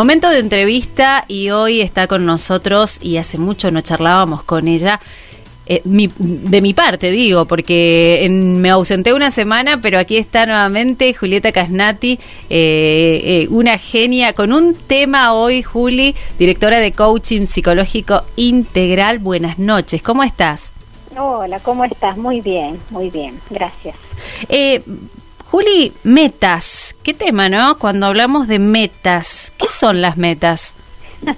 Momento de entrevista y hoy está con nosotros y hace mucho no charlábamos con ella. Eh, de mi parte, digo, porque me ausenté una semana, pero aquí está nuevamente Julieta Casnati, eh, eh, una genia, con un tema hoy, Juli, directora de Coaching Psicológico Integral. Buenas noches, ¿cómo estás? Hola, ¿cómo estás? Muy bien, muy bien, gracias. Juli, metas. ¿Qué tema, no? Cuando hablamos de metas, ¿qué son las metas?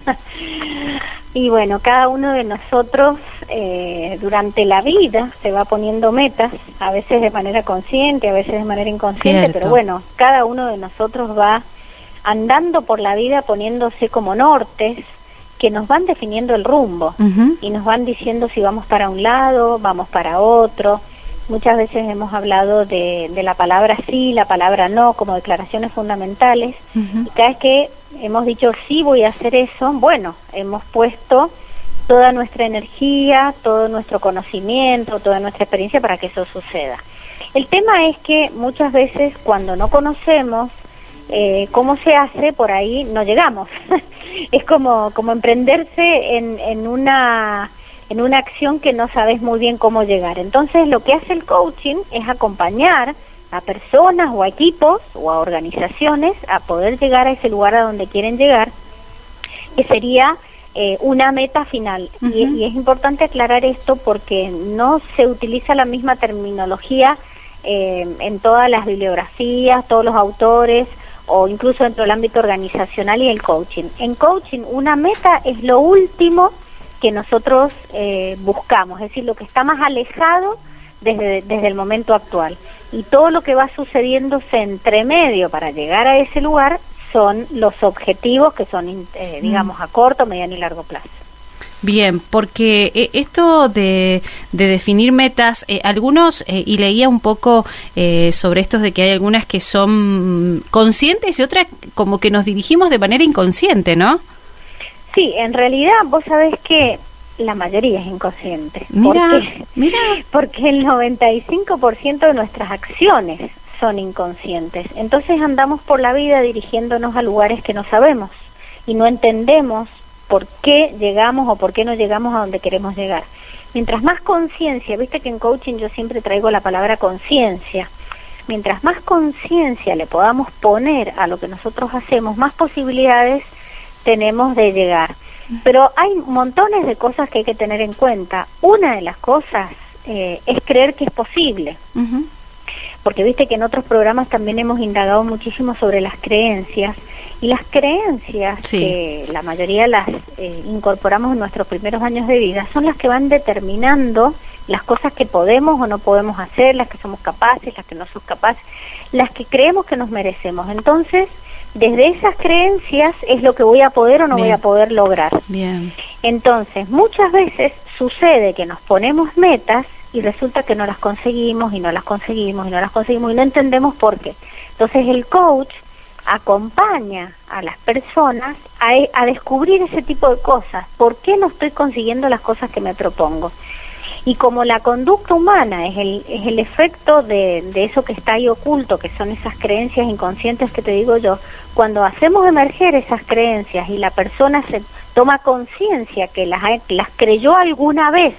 y bueno, cada uno de nosotros eh, durante la vida se va poniendo metas, a veces de manera consciente, a veces de manera inconsciente, pero bueno, cada uno de nosotros va andando por la vida poniéndose como nortes que nos van definiendo el rumbo y nos van diciendo si vamos para un lado, vamos para otro Muchas veces hemos hablado de, la palabra sí, la palabra no, como declaraciones fundamentales. Y cada vez que hemos dicho sí voy a hacer eso, bueno, hemos puesto toda nuestra energía, todo nuestro conocimiento, toda nuestra experiencia para que eso suceda. El tema es que muchas veces cuando no conocemos eh, cómo se hace, por ahí no llegamos. es como, como emprenderse en, en una en una acción que no sabes muy bien cómo llegar. Entonces lo que hace el coaching es acompañar a personas o a equipos o a organizaciones a poder llegar a ese lugar a donde quieren llegar, que sería eh, una meta final. y, es importante aclarar esto porque no se utiliza la misma terminología eh, en todas las bibliografías, todos los autores o incluso dentro del ámbito organizacional y el coaching. En coaching una meta es lo último que nosotros eh, buscamos, es decir, lo que está más alejado desde, desde el momento actual. Y todo lo que va sucediéndose entre medio para llegar a ese lugar son los objetivos que son, eh, mm. digamos, a corto, mediano y largo plazo. Bien, porque eh, esto de, de, definir metas, algunos, y leía un poco sobre estos de que hay algunas que son conscientes y otras como que nos dirigimos de manera inconsciente, ¿no? Sí, en realidad vos sabés que la mayoría es inconsciente. Mira, mira. Porque el 95% de nuestras acciones son inconscientes. Entonces andamos por la vida dirigiéndonos a lugares que no sabemos y no entendemos por qué llegamos o por qué no llegamos a donde queremos llegar. Mientras más conciencia, viste que en coaching yo siempre traigo la palabra conciencia, mientras más conciencia le podamos poner a lo que nosotros hacemos, más posibilidades tenemos de llegar. Pero hay montones de cosas que hay que tener en cuenta. Una de las cosas eh, es creer que es posible. Porque viste que en otros programas también hemos indagado muchísimo sobre las creencias. Y las creencias, que la mayoría las eh, incorporamos en nuestros primeros años de vida, son las que van determinando las cosas que podemos o no podemos hacer, las que somos capaces, las que no somos capaces, las que creemos que nos merecemos. Entonces, desde esas creencias es lo que voy a poder o no voy a poder lograr. Bien. Entonces, muchas veces sucede que nos ponemos metas y resulta que no las conseguimos y no las conseguimos y no las conseguimos y no entendemos por qué. Entonces, el coach acompaña a las personas a, a descubrir ese tipo de cosas. ¿Por qué no estoy consiguiendo las cosas que me propongo? Y como la conducta humana es el, es el efecto de, de, eso que está ahí oculto, que son esas creencias inconscientes que te digo yo, cuando hacemos emerger esas creencias y la persona se toma conciencia que las, las creyó alguna vez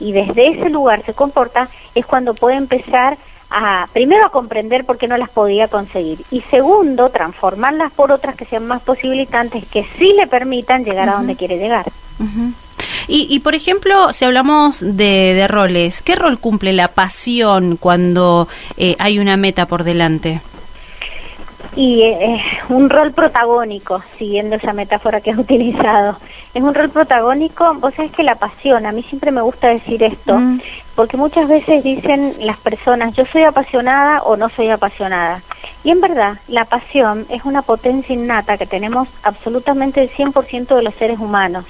y desde ese lugar se comporta, es cuando puede empezar a, primero a comprender por qué no las podía conseguir y segundo, transformarlas por otras que sean más posibilitantes, que sí le permitan llegar a donde quiere llegar. Y, por ejemplo, si hablamos de, roles, ¿qué rol cumple la pasión cuando eh, hay una meta por delante? Y eh, un rol protagónico, siguiendo esa metáfora que has utilizado. Es un rol protagónico, vos sabés que la pasión, a mí siempre me gusta decir esto, mm. porque muchas veces dicen las personas, yo soy apasionada o no soy apasionada. Y en verdad, la pasión es una potencia innata que tenemos absolutamente el 100% de los seres humanos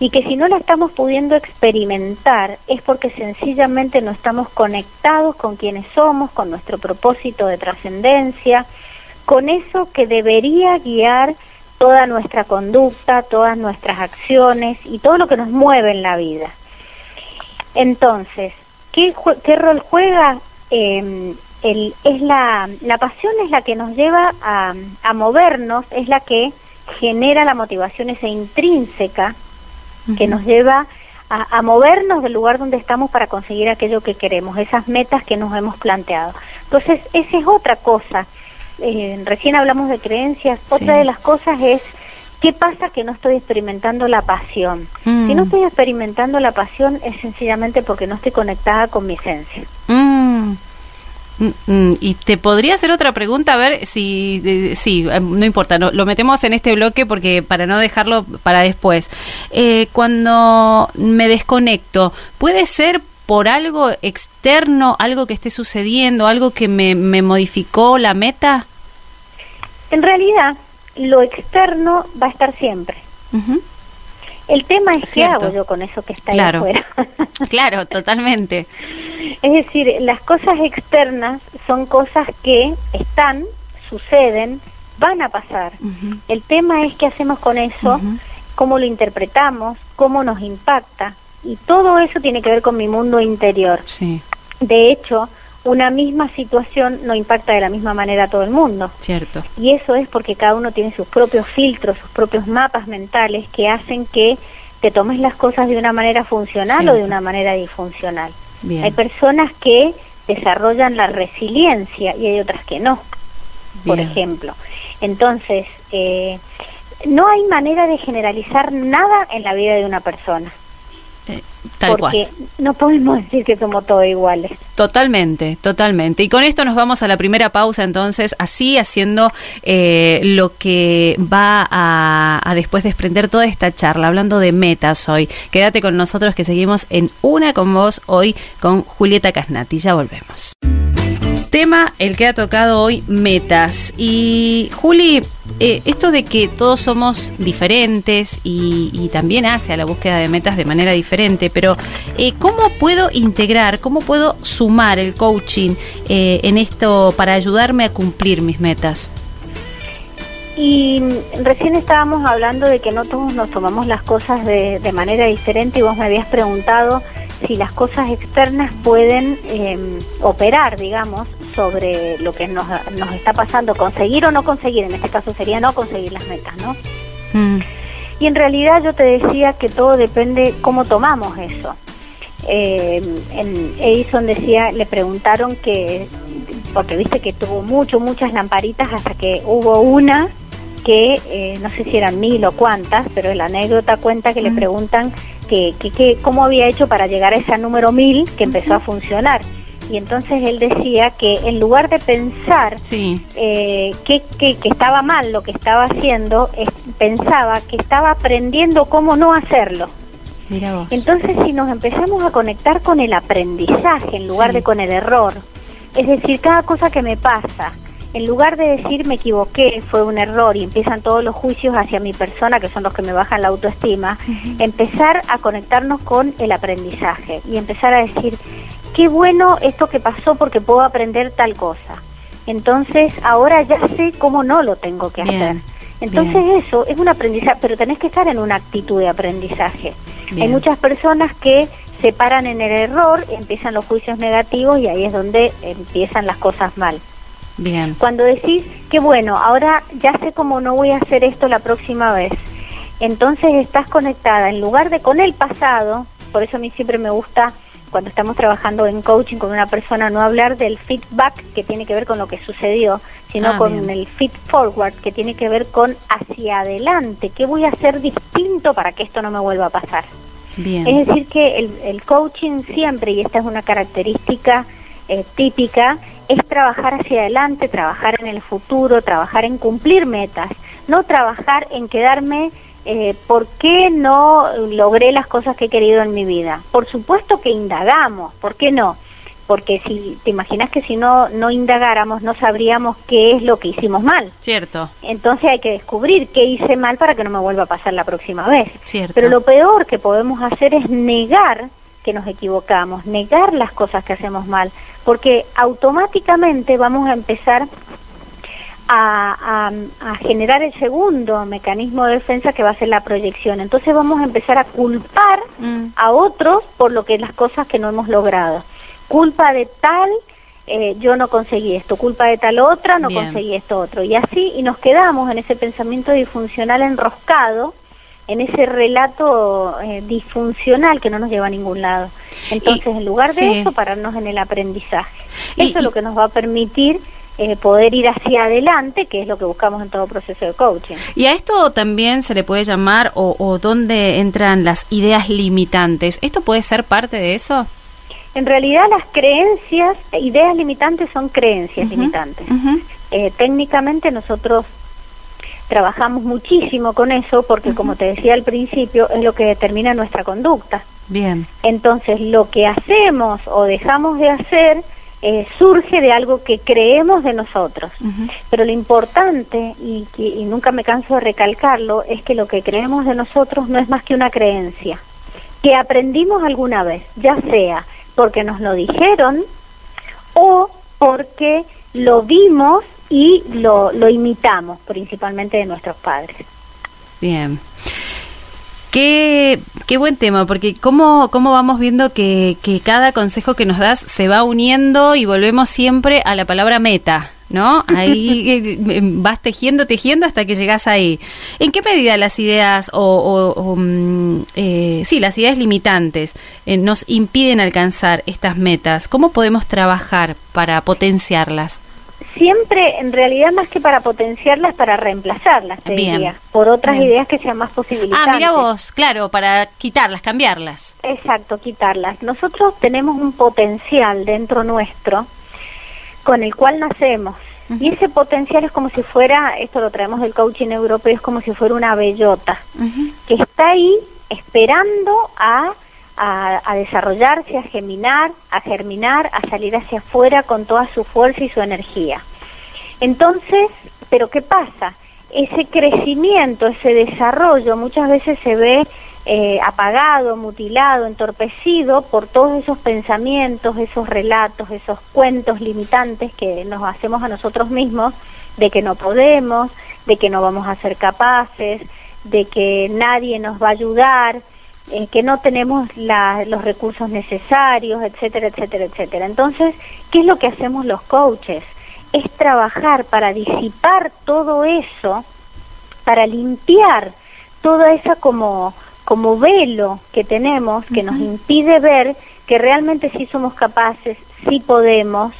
y que si no la estamos pudiendo experimentar es porque sencillamente no estamos conectados con quienes somos, con nuestro propósito de trascendencia, con eso que debería guiar toda nuestra conducta, todas nuestras acciones y todo lo que nos mueve en la vida. Entonces, ¿qué, qué rol juega? Eh, el, es la, la pasión es la que nos lleva a, a movernos, es la que genera la motivación esa intrínseca que nos lleva a, movernos del lugar donde estamos para conseguir aquello que queremos, esas metas que nos hemos planteado. Entonces, esa es otra cosa. Eh, recién hablamos de creencias, otra de las cosas es ¿Qué pasa que no estoy experimentando la pasión? Si no mm. estoy experimentando la pasión es sencillamente porque no estoy conectada con mi esencia. Mm. Mm, y te podría hacer otra pregunta, a ver si, sí, eh, no importa, lo metemos en este bloque porque para no dejarlo para después. Eh, cuando me desconecto, ¿puede ser por algo externo, algo que esté sucediendo, algo que me, me modificó la meta? En realidad, lo externo va a estar siempre. El tema es qué hago yo con eso que está ahí afuera. claro, totalmente. Es decir, las cosas externas son cosas que están, suceden, van a pasar. El tema es qué hacemos con eso, cómo lo interpretamos, cómo nos impacta. Y todo eso tiene que ver con mi mundo interior. Sí. De hecho, una misma situación no impacta de la misma manera a todo el mundo. Cierto. Y eso es porque cada uno tiene sus propios filtros, sus propios mapas mentales que hacen que te tomes las cosas de una manera funcional o de una manera disfuncional. Hay personas que desarrollan la resiliencia y hay otras que no, por ejemplo. Entonces, eh, no hay manera de generalizar nada en la vida de una persona. Eh, tal porque no podemos decir que somos todos iguales. Totalmente, totalmente. Y con esto nos vamos a la primera pausa, entonces, así haciendo eh, lo que va a, a, después desprender toda esta charla, hablando de metas hoy. Quédate con nosotros que seguimos en Una con vos hoy con Julieta Casnati. Ya volvemos. Tema, el que ha tocado hoy, metas. Y Juli, eh, esto de que todos somos diferentes y, también hace a la búsqueda de metas de manera diferente, pero eh, ¿cómo puedo integrar, cómo puedo sumar el coaching eh, en esto para ayudarme a cumplir mis metas? Y recién estábamos hablando de que no todos nos tomamos las cosas de, de manera diferente y vos me habías preguntado si las cosas externas pueden em, operar, digamos, sobre lo que nos, nos está pasando, conseguir o no conseguir, en este caso sería no conseguir las metas, ¿no? Mm. Y en realidad yo te decía que todo depende cómo tomamos eso. Eh, en Edison decía, le preguntaron que, porque viste que tuvo mucho, muchas lamparitas hasta que hubo una que eh, no sé si eran mil o cuántas, pero la anécdota cuenta que le mm. preguntan que, que, cómo había hecho para llegar a ese número mil que empezó a funcionar. Y entonces él decía que en lugar de pensar eh, que, que, estaba mal lo que estaba haciendo, pensaba que estaba aprendiendo cómo no hacerlo. Entonces si nos empezamos a conectar con el aprendizaje en lugar de con el error, es decir, cada cosa que me pasa, en lugar de decir me equivoqué, fue un error y empiezan todos los juicios hacia mi persona, que son los que me bajan la autoestima, empezar a conectarnos con el aprendizaje y empezar a decir, qué bueno esto que pasó porque puedo aprender tal cosa. Entonces ahora ya sé cómo no lo tengo que hacer. Entonces eso es un aprendizaje, pero tenés que estar en una actitud de aprendizaje. Hay muchas personas que se paran en el error, empiezan los juicios negativos y ahí es donde empiezan las cosas mal. Bien. Cuando decís que bueno, ahora ya sé cómo no voy a hacer esto la próxima vez, entonces estás conectada en lugar de con el pasado, por eso a mí siempre me gusta cuando estamos trabajando en coaching con una persona, no hablar del feedback que tiene que ver con lo que sucedió, sino ah, con el feed forward que tiene que ver con hacia adelante, qué voy a hacer distinto para que esto no me vuelva a pasar. Bien. Es decir, que el, coaching siempre, y esta es una característica eh, típica, es trabajar hacia adelante, trabajar en el futuro, trabajar en cumplir metas, no trabajar en quedarme eh, ¿por qué no logré las cosas que he querido en mi vida? Por supuesto que indagamos, ¿por qué no? Porque si te imaginas que si no no indagáramos no sabríamos qué es lo que hicimos mal. Cierto. Entonces hay que descubrir qué hice mal para que no me vuelva a pasar la próxima vez. Cierto. Pero lo peor que podemos hacer es negar que nos equivocamos, negar las cosas que hacemos mal, porque automáticamente vamos a empezar a, generar el segundo mecanismo de defensa que va a ser la proyección. Entonces vamos a empezar a culpar mm. a otros por lo que las cosas que no hemos logrado. Culpa de tal eh, yo no conseguí esto, culpa de tal otra, no conseguí esto otro. Y así, y nos quedamos en ese pensamiento disfuncional enroscado, en ese relato eh, disfuncional que no nos lleva a ningún lado. Entonces, en lugar de eso, pararnos en el aprendizaje. eso es lo que nos va a permitir eh, poder ir hacia adelante, que es lo que buscamos en todo proceso de coaching. Y a esto también se le puede llamar, o, o dónde entran las ideas limitantes. ¿Esto puede ser parte de eso? En realidad las creencias, ideas limitantes son creencias limitantes. Eh, técnicamente nosotros trabajamos muchísimo con eso porque como te decía al principio es lo que determina nuestra conducta. Bien. Entonces lo que hacemos o dejamos de hacer eh, surge de algo que creemos de nosotros. Pero lo importante, y, y nunca me canso de recalcarlo, es que lo que creemos de nosotros no es más que una creencia, que aprendimos alguna vez, ya sea porque nos lo dijeron o porque lo vimos y lo, lo imitamos, principalmente de nuestros padres. Bien. Qué, qué buen tema, porque cómo, cómo vamos viendo que, que cada consejo que nos das se va uniendo y volvemos siempre a la palabra meta. ¿no? Ahí eh, vas tejiendo, tejiendo hasta que llegas ahí. ¿En qué medida las ideas o, mm, eh, sí, las ideas limitantes eh, nos impiden alcanzar estas metas? ¿Cómo podemos trabajar para potenciarlas? Siempre, en realidad, más que para potenciarlas, para reemplazarlas, te diría, por otras ideas que sean más posibilidades. Ah, mira vos, claro, para quitarlas, cambiarlas. Exacto, quitarlas. Nosotros tenemos un potencial dentro nuestro con el cual nacemos. Y ese potencial es como si fuera, esto lo traemos del coaching europeo, es como si fuera una bellota, que está ahí esperando a, a, desarrollarse, a germinar, a germinar, a salir hacia afuera con toda su fuerza y su energía. Entonces, ¿pero qué pasa? Ese crecimiento, ese desarrollo muchas veces se ve eh, apagado, mutilado, entorpecido por todos esos pensamientos, esos relatos, esos cuentos limitantes que nos hacemos a nosotros mismos de que no podemos, de que no vamos a ser capaces, de que nadie nos va a ayudar, eh, que no tenemos los recursos necesarios, etcétera, etcétera, etcétera. Entonces, ¿qué es lo que hacemos los coaches? Es trabajar para disipar todo eso, para limpiar toda esa como como velo que tenemos que nos impide ver que realmente sí somos capaces, sí podemos,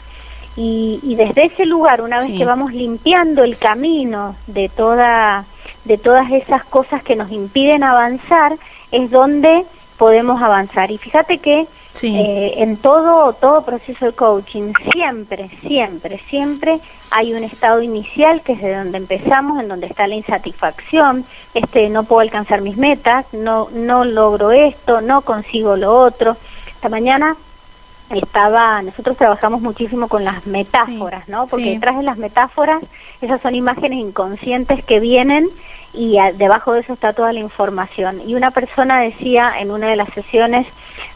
y, desde ese lugar, una vez que vamos limpiando el camino de, toda, de todas esas cosas que nos impiden avanzar, es donde podemos avanzar. Y fíjate que eh, en todo, todo proceso de coaching, siempre, siempre, siempre hay un estado inicial que es de donde empezamos, en donde está la insatisfacción, este, no puedo alcanzar mis metas, no, no logro esto, no consigo lo otro. Esta mañana estaba, nosotros trabajamos muchísimo con las metáforas, ¿no? Porque detrás de las metáforas, esas son imágenes inconscientes que vienen y debajo de eso está toda la información. Y una persona decía en una de las sesiones,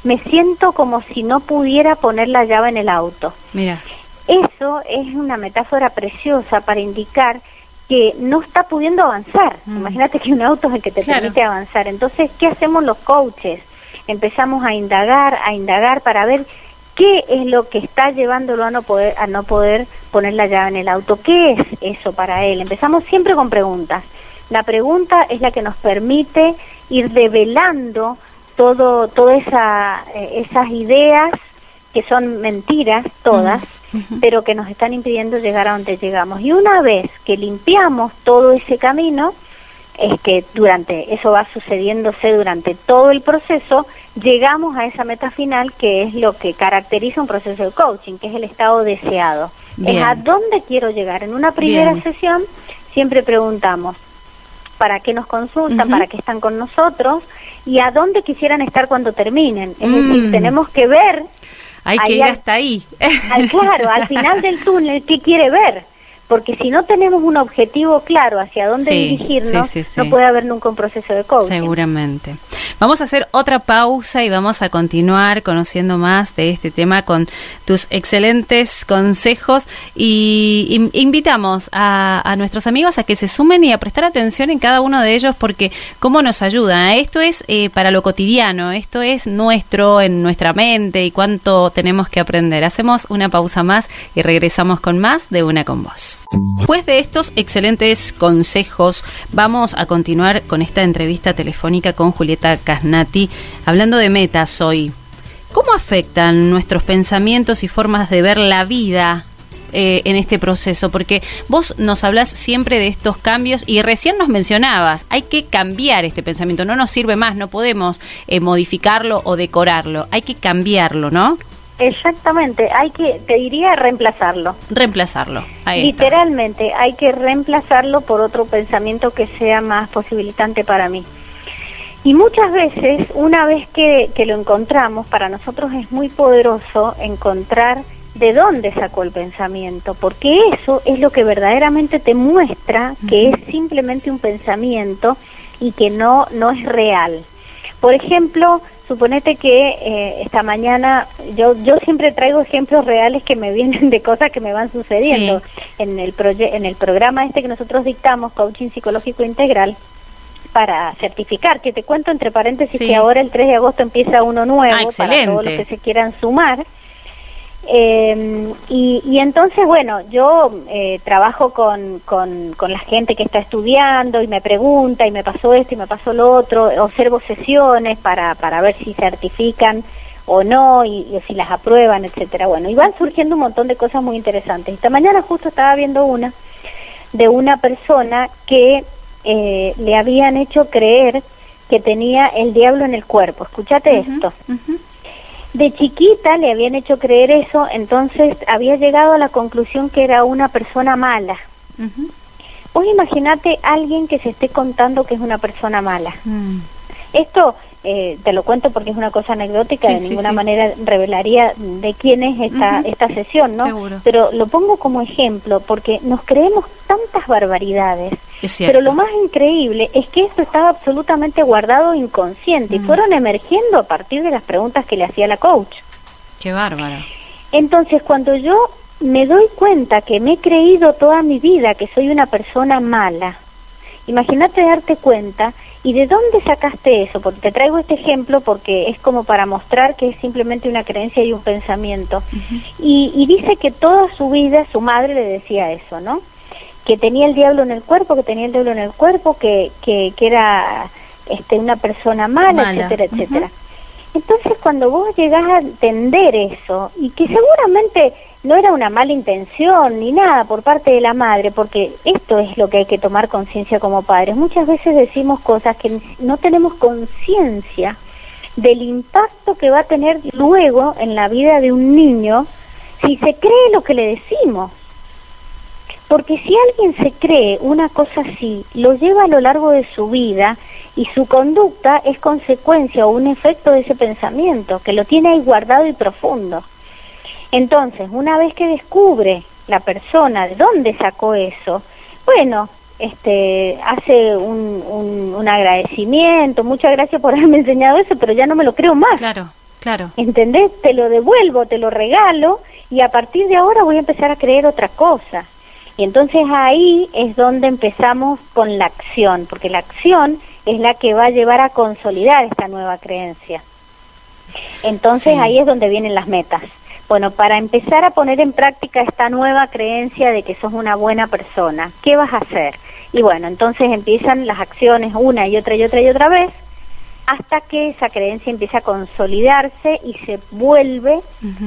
me siento como si no pudiera poner la llave en el auto. Mira. Eso es una metáfora preciosa para indicar que no está pudiendo avanzar. Mm. Imagínate que un auto es el que te permite avanzar. Entonces, ¿qué hacemos los coaches? Empezamos a indagar, a indagar para ver qué es lo que está llevándolo a no poder a no poder poner la llave en el auto. ¿Qué es eso para él? Empezamos siempre con preguntas. La pregunta es la que nos permite ir develando todo, todas esa, eh, esas ideas que son mentiras todas, pero que nos están impidiendo llegar a donde llegamos. Y una vez que limpiamos todo ese camino, es que durante eso va sucediéndose durante todo el proceso, llegamos a esa meta final que es lo que caracteriza un proceso de coaching, que es el estado deseado. Es a dónde quiero llegar. En una primera sesión siempre preguntamos, ¿para qué nos consultan? ¿Para qué están con nosotros? y a dónde quisieran estar cuando terminen. Es decir, mm. tenemos que ver... Hay que ir hasta ahí. claro, al final del túnel, ¿qué quiere ver? Porque si no tenemos un objetivo claro hacia dónde dirigirnos, no puede haber nunca un proceso de coaching. Seguramente. Vamos a hacer otra pausa y vamos a continuar conociendo más de este tema con tus excelentes consejos y invitamos a, nuestros amigos a que se sumen y a prestar atención en cada uno de ellos porque cómo nos ayuda. Esto es eh, para lo cotidiano, esto es nuestro, en nuestra mente y cuánto tenemos que aprender. Hacemos una pausa más y regresamos con más de una con vos. Después de estos excelentes consejos, vamos a continuar con esta entrevista telefónica con Julieta Casnati, hablando de metas hoy. ¿Cómo afectan nuestros pensamientos y formas de ver la vida eh, en este proceso? Porque vos nos hablas siempre de estos cambios y recién nos mencionabas, hay que cambiar este pensamiento, no nos sirve más, no podemos eh, modificarlo o decorarlo, hay que cambiarlo, ¿no? Exactamente, hay que, te diría reemplazarlo. Reemplazarlo, Literalmente, hay que reemplazarlo por otro pensamiento que sea más posibilitante para mí. Y muchas veces, una vez que, que lo encontramos, para nosotros es muy poderoso encontrar de dónde sacó el pensamiento, porque eso es lo que verdaderamente te muestra que es simplemente un pensamiento y que no, no es real. Por ejemplo, suponete que eh, esta mañana yo yo siempre traigo ejemplos reales que me vienen de cosas que me van sucediendo. En el en el programa este que nosotros dictamos coaching psicológico integral para certificar que te cuento entre paréntesis que ahora el 3 de agosto empieza uno nuevo ah, para todos los que se quieran sumar eh, y, entonces, bueno, yo eh, trabajo con, con, con, la gente que está estudiando y me pregunta y me pasó esto y me pasó lo otro, observo sesiones para, para ver si certifican o no y, si las aprueban, etcétera. Bueno, y van surgiendo un montón de cosas muy interesantes. Esta mañana justo estaba viendo una de una persona que eh, le habían hecho creer que tenía el diablo en el cuerpo. Escúchate esto de chiquita le habían hecho creer eso, entonces había llegado a la conclusión que era una persona mala. Uh Vos imaginate alguien que se esté contando que es una persona mala. Mm. Esto eh, te lo cuento porque es una cosa anecdótica, de ninguna manera revelaría de quién es esta, esta sesión, ¿no? Pero lo pongo como ejemplo porque nos creemos tantas barbaridades pero lo más increíble es que esto estaba absolutamente guardado inconsciente y mm. fueron emergiendo a partir de las preguntas que le hacía la coach. Qué bárbaro. Entonces, cuando yo me doy cuenta que me he creído toda mi vida que soy una persona mala, imagínate darte cuenta y de dónde sacaste eso, porque te traigo este ejemplo porque es como para mostrar que es simplemente una creencia y un pensamiento. y, y dice que toda su vida su madre le decía eso, ¿no? que tenía el diablo en el cuerpo, que tenía el diablo en el cuerpo, que, que, que era este, una persona mala, etcétera, etcétera. Entonces cuando vos llegás a entender eso, y que seguramente no era una mala intención ni nada por parte de la madre, porque esto es lo que hay que tomar conciencia como padres. Muchas veces decimos cosas que no tenemos conciencia del impacto que va a tener luego en la vida de un niño si se cree lo que le decimos. Porque si alguien se cree una cosa así, lo lleva a lo largo de su vida y su conducta es consecuencia o un efecto de ese pensamiento, que lo tiene ahí guardado y profundo. Entonces, una vez que descubre la persona de dónde sacó eso, bueno, este hace un, un, un agradecimiento, muchas gracias por haberme enseñado eso, pero ya no me lo creo más. Claro, claro. ¿Entendés? Te lo devuelvo, te lo regalo y a partir de ahora voy a empezar a creer otra cosa. Y entonces ahí es donde empezamos con la acción, porque la acción es la que va a llevar a consolidar esta nueva creencia. Entonces ahí es donde vienen las metas. Bueno, para empezar a poner en práctica esta nueva creencia de que sos una buena persona, ¿qué vas a hacer? Y bueno, entonces empiezan las acciones una y otra y otra y otra vez hasta que esa creencia empieza a consolidarse y se vuelve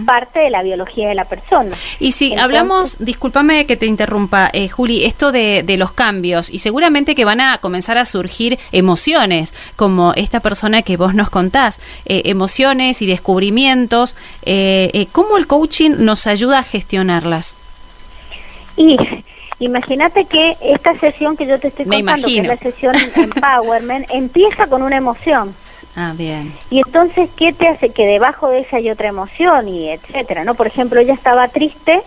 parte de la biología de la persona. Y si hablamos, discúlpame que te interrumpa, eh, Juli, esto de, los cambios, y seguramente que van a comenzar a surgir emociones, como esta persona que vos nos contás, eh, emociones y descubrimientos, eh, eh, ¿cómo el coaching nos ayuda a gestionarlas? Y Imagínate que esta sesión que yo te estoy contando, que es la sesión Empowerment, empieza con una emoción. Ah, bien. Y entonces, ¿qué te hace que debajo de esa hay otra emoción y etcétera, no? Por ejemplo, ella estaba triste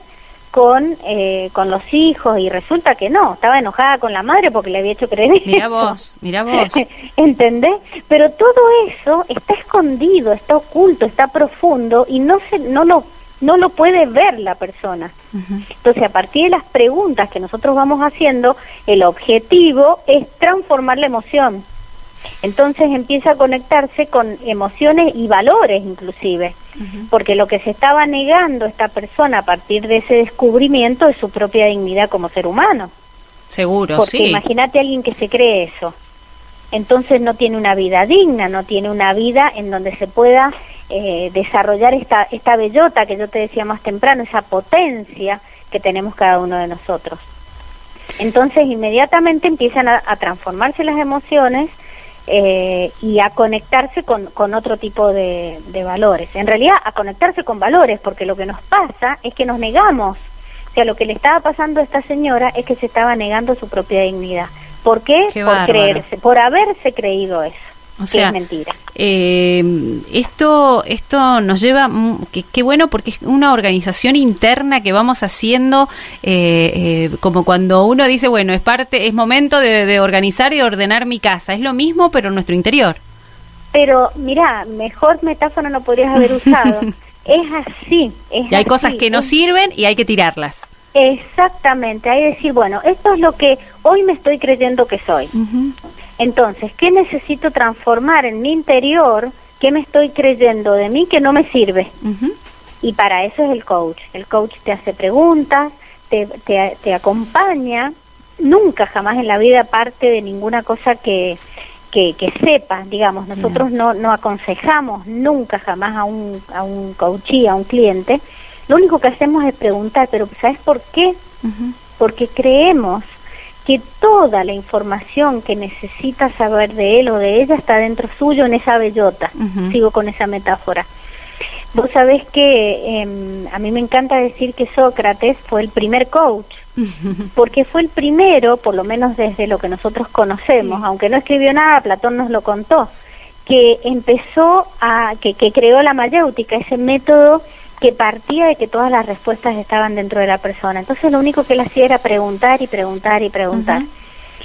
con, eh, con los hijos y resulta que no, estaba enojada con la madre porque le había hecho creer Mira vos, mira vos. ¿Entendés? Pero todo eso está escondido, está oculto, está profundo y no se, no lo no lo puede ver la persona. Entonces, a partir de las preguntas que nosotros vamos haciendo, el objetivo es transformar la emoción. Entonces empieza a conectarse con emociones y valores inclusive, porque lo que se estaba negando esta persona a partir de ese descubrimiento es su propia dignidad como ser humano. Seguro, porque imagínate a alguien que se cree eso. Entonces no tiene una vida digna, no tiene una vida en donde se pueda eh, desarrollar esta, esta bellota que yo te decía más temprano, esa potencia que tenemos cada uno de nosotros. Entonces inmediatamente empiezan a transformarse las emociones eh, y a conectarse con, con otro tipo de, valores. En realidad, a conectarse con valores, porque lo que nos pasa es que nos negamos. O sea, lo que le estaba pasando a esta señora es que se estaba negando su propia dignidad. ¿Por qué? por creerse, por haberse creído eso. O sea, es mentira. Eh, esto, esto nos lleva, qué bueno porque es una organización interna que vamos haciendo, eh, eh, como cuando uno dice, bueno, es parte, es momento de, organizar y ordenar mi casa. Es lo mismo, pero en nuestro interior. Pero mira, mejor metáfora no podrías haber usado. es así. y hay cosas que no sirven y hay que tirarlas. Exactamente, hay que decir, bueno, esto es lo que hoy me estoy creyendo que soy. Entonces, ¿qué necesito transformar en mi interior? ¿Qué me estoy creyendo de mí que no me sirve? Y para eso es el coach. El coach te hace preguntas, te, te, acompaña, nunca jamás en la vida parte de ninguna cosa que, que, que sepas, digamos, nosotros no, no aconsejamos nunca jamás a un, a un coachí, a un cliente, lo único que hacemos es preguntar, pero ¿sabes por qué? Porque creemos que toda la información que necesita saber de él o de ella está dentro suyo en esa bellota. Sigo con esa metáfora. Vos sabés que em, a mí me encanta decir que Sócrates fue el primer coach, porque fue el primero, por lo menos desde lo que nosotros conocemos, aunque no escribió nada, Platón nos lo contó, que empezó a, que, que creó la mayéutica, ese método que partía de que todas las respuestas estaban dentro de la persona. Entonces lo único que él hacía era preguntar y preguntar y preguntar.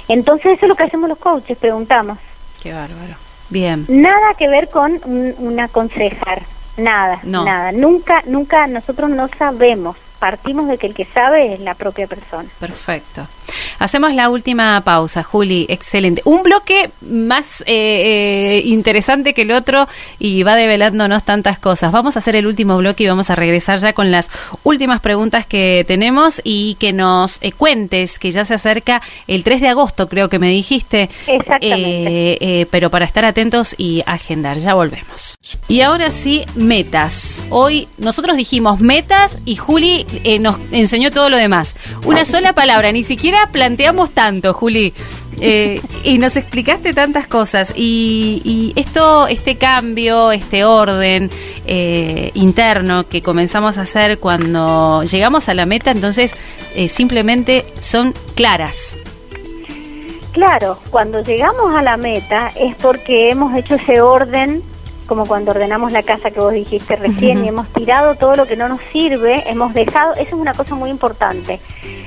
Entonces eso es lo que hacemos los coaches, preguntamos. Qué bárbaro. Bien. Nada que ver con un, aconsejar, nada, nada. Nunca, nunca nosotros no sabemos. Partimos de que el que sabe es la propia persona. Perfecto. Hacemos la última pausa, Juli. Excelente. Un bloque más eh, eh, interesante que el otro y va develándonos tantas cosas. Vamos a hacer el último bloque y vamos a regresar ya con las últimas preguntas que tenemos y que nos eh, cuentes que ya se acerca el 3 de agosto, creo que me dijiste. Exactamente. pero para estar atentos y agendar. Ya volvemos. Y ahora sí, metas. Hoy nosotros dijimos metas y Juli nos enseñó todo lo demás. Una sola palabra, ni siquiera planteamos tanto, Juli. Eh, y nos explicaste tantas cosas. Y, esto, este cambio, este orden eh, interno que comenzamos a hacer cuando llegamos a la meta, entonces eh, simplemente son claras. Claro, cuando llegamos a la meta es porque hemos hecho ese orden como cuando ordenamos la casa que vos dijiste recién y hemos tirado todo lo que no nos sirve, hemos dejado, eso es una cosa muy importante.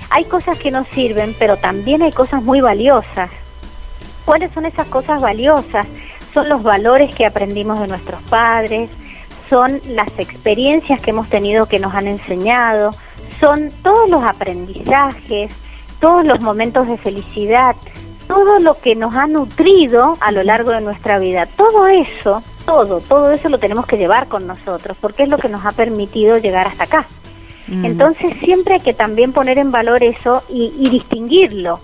Hay cosas que nos sirven, pero también hay cosas muy valiosas. ¿Cuáles son esas cosas valiosas? Son los valores que aprendimos de nuestros padres, son las experiencias que hemos tenido que nos han enseñado, son todos los aprendizajes, todos los momentos de felicidad, todo lo que nos ha nutrido a lo largo de nuestra vida. Todo eso todo, todo eso lo tenemos que llevar con nosotros, porque es lo que nos ha permitido llegar hasta acá. Mm. Entonces siempre hay que también poner en valor eso y, y distinguirlo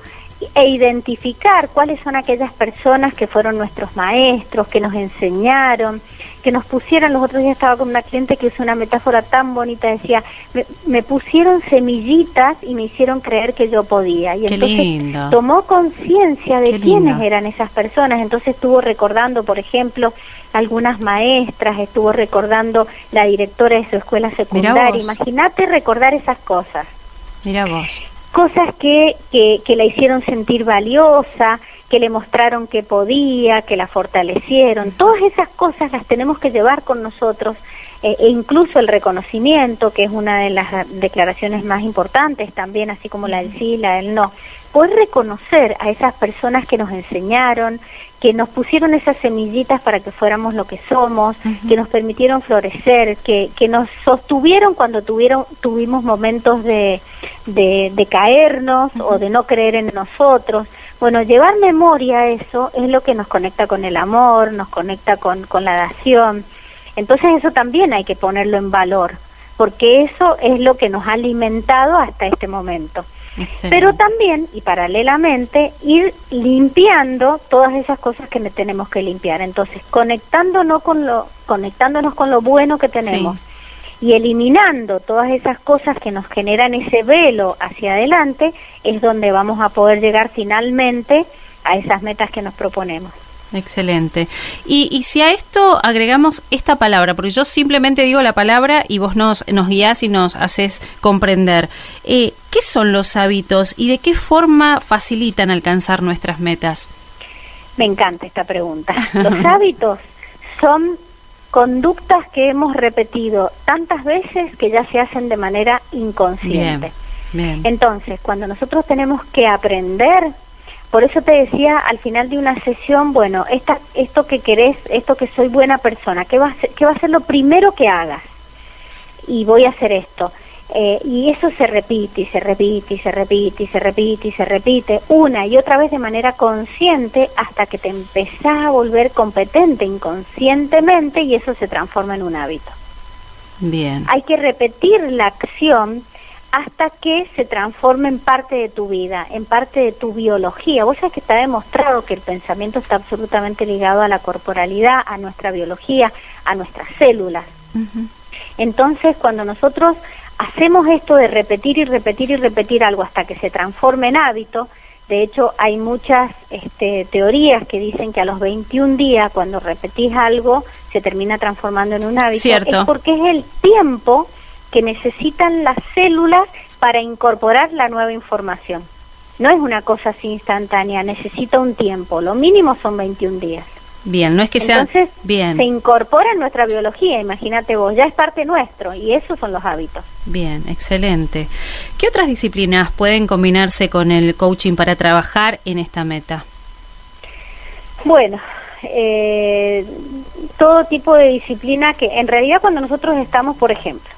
e identificar cuáles son aquellas personas que fueron nuestros maestros, que nos enseñaron, que nos pusieron, los otros días estaba con una cliente que usó una metáfora tan bonita, decía, me, pusieron semillitas y me hicieron creer que yo podía. Y entonces tomó conciencia de quiénes eran esas personas, entonces estuvo recordando, por ejemplo, algunas maestras, estuvo recordando la directora de su escuela secundaria. Imagínate recordar esas cosas. Mira vos cosas que, que, la hicieron sentir valiosa, que le mostraron que podía, que la fortalecieron. Todas esas cosas las tenemos que llevar con nosotros eh, e incluso el reconocimiento, que es una de las declaraciones más importantes también, así como la del sí, la del no. Poder reconocer a esas personas que nos enseñaron, que nos pusieron esas semillitas para que fuéramos lo que somos, que nos permitieron florecer, que, que nos sostuvieron cuando tuvieron, tuvimos momentos de, de, caernos o de no creer en nosotros. Bueno, llevar memoria a eso es lo que nos conecta con el amor, nos conecta con, con la dación. Entonces eso también hay que ponerlo en valor, porque eso es lo que nos ha alimentado hasta este momento. Pero también y paralelamente ir limpiando todas esas cosas que tenemos que limpiar. Entonces, conectándonos con lo conectándonos con lo bueno que tenemos y eliminando todas esas cosas que nos generan ese velo hacia adelante, es donde vamos a poder llegar finalmente a esas metas que nos proponemos. Excelente. Y, y, si a esto agregamos esta palabra, porque yo simplemente digo la palabra y vos nos, nos guías y nos haces comprender, eh, ¿qué son los hábitos y de qué forma facilitan alcanzar nuestras metas? Me encanta esta pregunta. Los hábitos son conductas que hemos repetido tantas veces que ya se hacen de manera inconsciente. Entonces, cuando nosotros tenemos que aprender por eso te decía al final de una sesión, bueno, esta, esto que querés, esto que soy buena persona, ¿qué va, a ser, ¿qué va a ser lo primero que hagas? Y voy a hacer esto. Eh, y eso se repite y se repite y se repite y se repite y se repite una y otra vez de manera consciente hasta que te empezás a volver competente inconscientemente y eso se transforma en un hábito. Bien. Hay que repetir la acción hasta que se transforme en parte de tu vida, en parte de tu biología. Vos sabés que está demostrado que el pensamiento está absolutamente ligado a la corporalidad, a nuestra biología, a nuestras células. Entonces, cuando nosotros hacemos esto de repetir y repetir y repetir algo hasta que se transforme en hábito, de hecho, hay muchas este, teorías que dicen que a los 21 días, cuando repetís algo, se termina transformando en un hábito. Cierto. Es porque es el tiempo que necesitan las células para incorporar la nueva información. No es una cosa así instantánea, necesita un tiempo, lo mínimo son 21 días. Bien, no es que sea Entonces, bien. Se incorpora en nuestra biología, imagínate vos, ya es parte nuestro y esos son los hábitos. Bien, excelente. ¿Qué otras disciplinas pueden combinarse con el coaching para trabajar en esta meta? Bueno, eh, todo tipo de disciplina que en realidad cuando nosotros estamos, por ejemplo,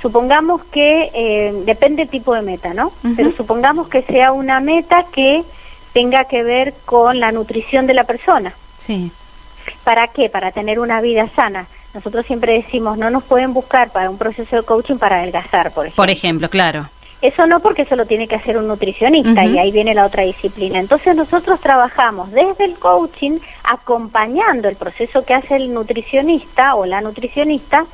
supongamos que eh, depende el tipo de meta, ¿no? Pero supongamos que sea una meta que tenga que ver con la nutrición de la persona. Sí. ¿Para qué? Para tener una vida sana. Nosotros siempre decimos, no nos pueden buscar para un proceso de coaching para adelgazar, por ejemplo. Por ejemplo, claro. Eso no porque eso lo tiene que hacer un nutricionista y ahí viene la otra disciplina. Entonces nosotros trabajamos desde el coaching acompañando el proceso que hace el nutricionista o la nutricionista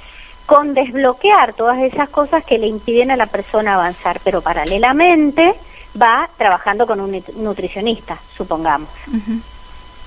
con desbloquear todas esas cosas que le impiden a la persona avanzar, pero paralelamente va trabajando con un nutricionista, supongamos.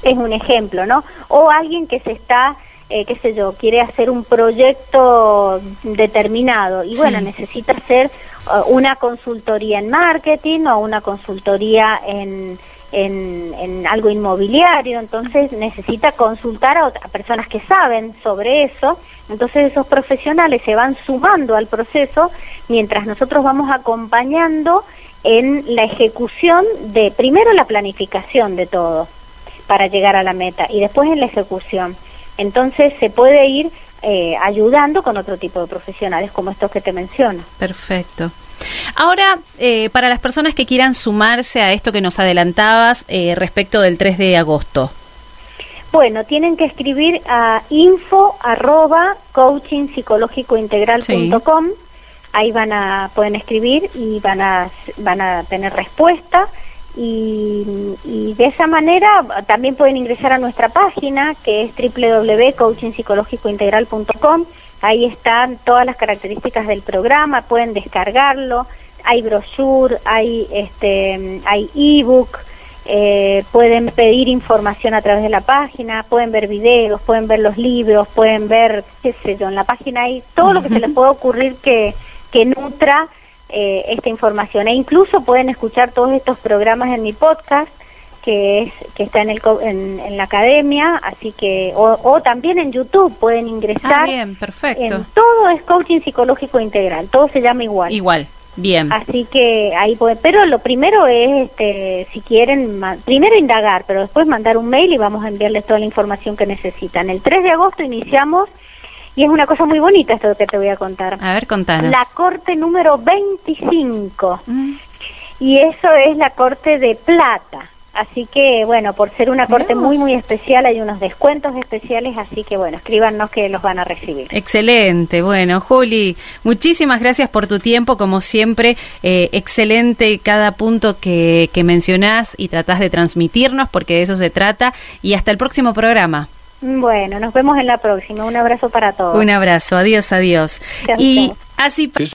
Es un ejemplo, ¿no? O alguien que se está, eh, qué sé yo, quiere hacer un proyecto determinado y bueno, necesita hacer uh, una consultoría en marketing o una consultoría en, en, en, algo inmobiliario, entonces necesita consultar a, a personas que saben sobre eso entonces esos profesionales se van sumando al proceso mientras nosotros vamos acompañando en la ejecución de, primero la planificación de todo para llegar a la meta y después en la ejecución. Entonces se puede ir eh, ayudando con otro tipo de profesionales como estos que te menciono. Perfecto. Ahora, eh, para las personas que quieran sumarse a esto que nos adelantabas eh, respecto del 3 de agosto, bueno, tienen que escribir a info arroba coachingpsicológicointegral.com. Ahí van a pueden escribir y van a van a tener respuesta y, de esa manera también pueden ingresar a nuestra página que es www.coachingpsicológicointegral.com. Ahí están todas las características del programa, pueden descargarlo. Hay brochure, hay este hay ebook eh, pueden pedir información a través de la página, pueden ver videos, pueden ver los libros, pueden ver, qué sé yo, en la página hay todo lo que se les pueda ocurrir que, que nutra eh, esta información. E incluso pueden escuchar todos estos programas en mi podcast, que es que está en, el, en, la academia, así que, o, también en YouTube pueden ingresar. Ah, bien, perfecto. todo es coaching psicológico integral, todo se llama igual. Igual. Bien. Así que ahí puede, pero lo primero es, este, si quieren, primero indagar, pero después mandar un mail y vamos a enviarles toda la información que necesitan. El 3 de agosto iniciamos y es una cosa muy bonita esto que te voy a contar. A ver, contanos. La corte número 25. Mm. Y eso es la corte de plata. Así que, bueno, por ser una corte muy, muy especial, hay unos descuentos especiales, así que, bueno, escríbanos que los van a recibir. Excelente, bueno, Juli, muchísimas gracias por tu tiempo, como siempre, eh, excelente cada punto que, que mencionás y tratás de transmitirnos, porque de eso se trata, y hasta el próximo programa. Bueno, nos vemos en la próxima. Un abrazo para todos. Un abrazo, adiós, adiós. y así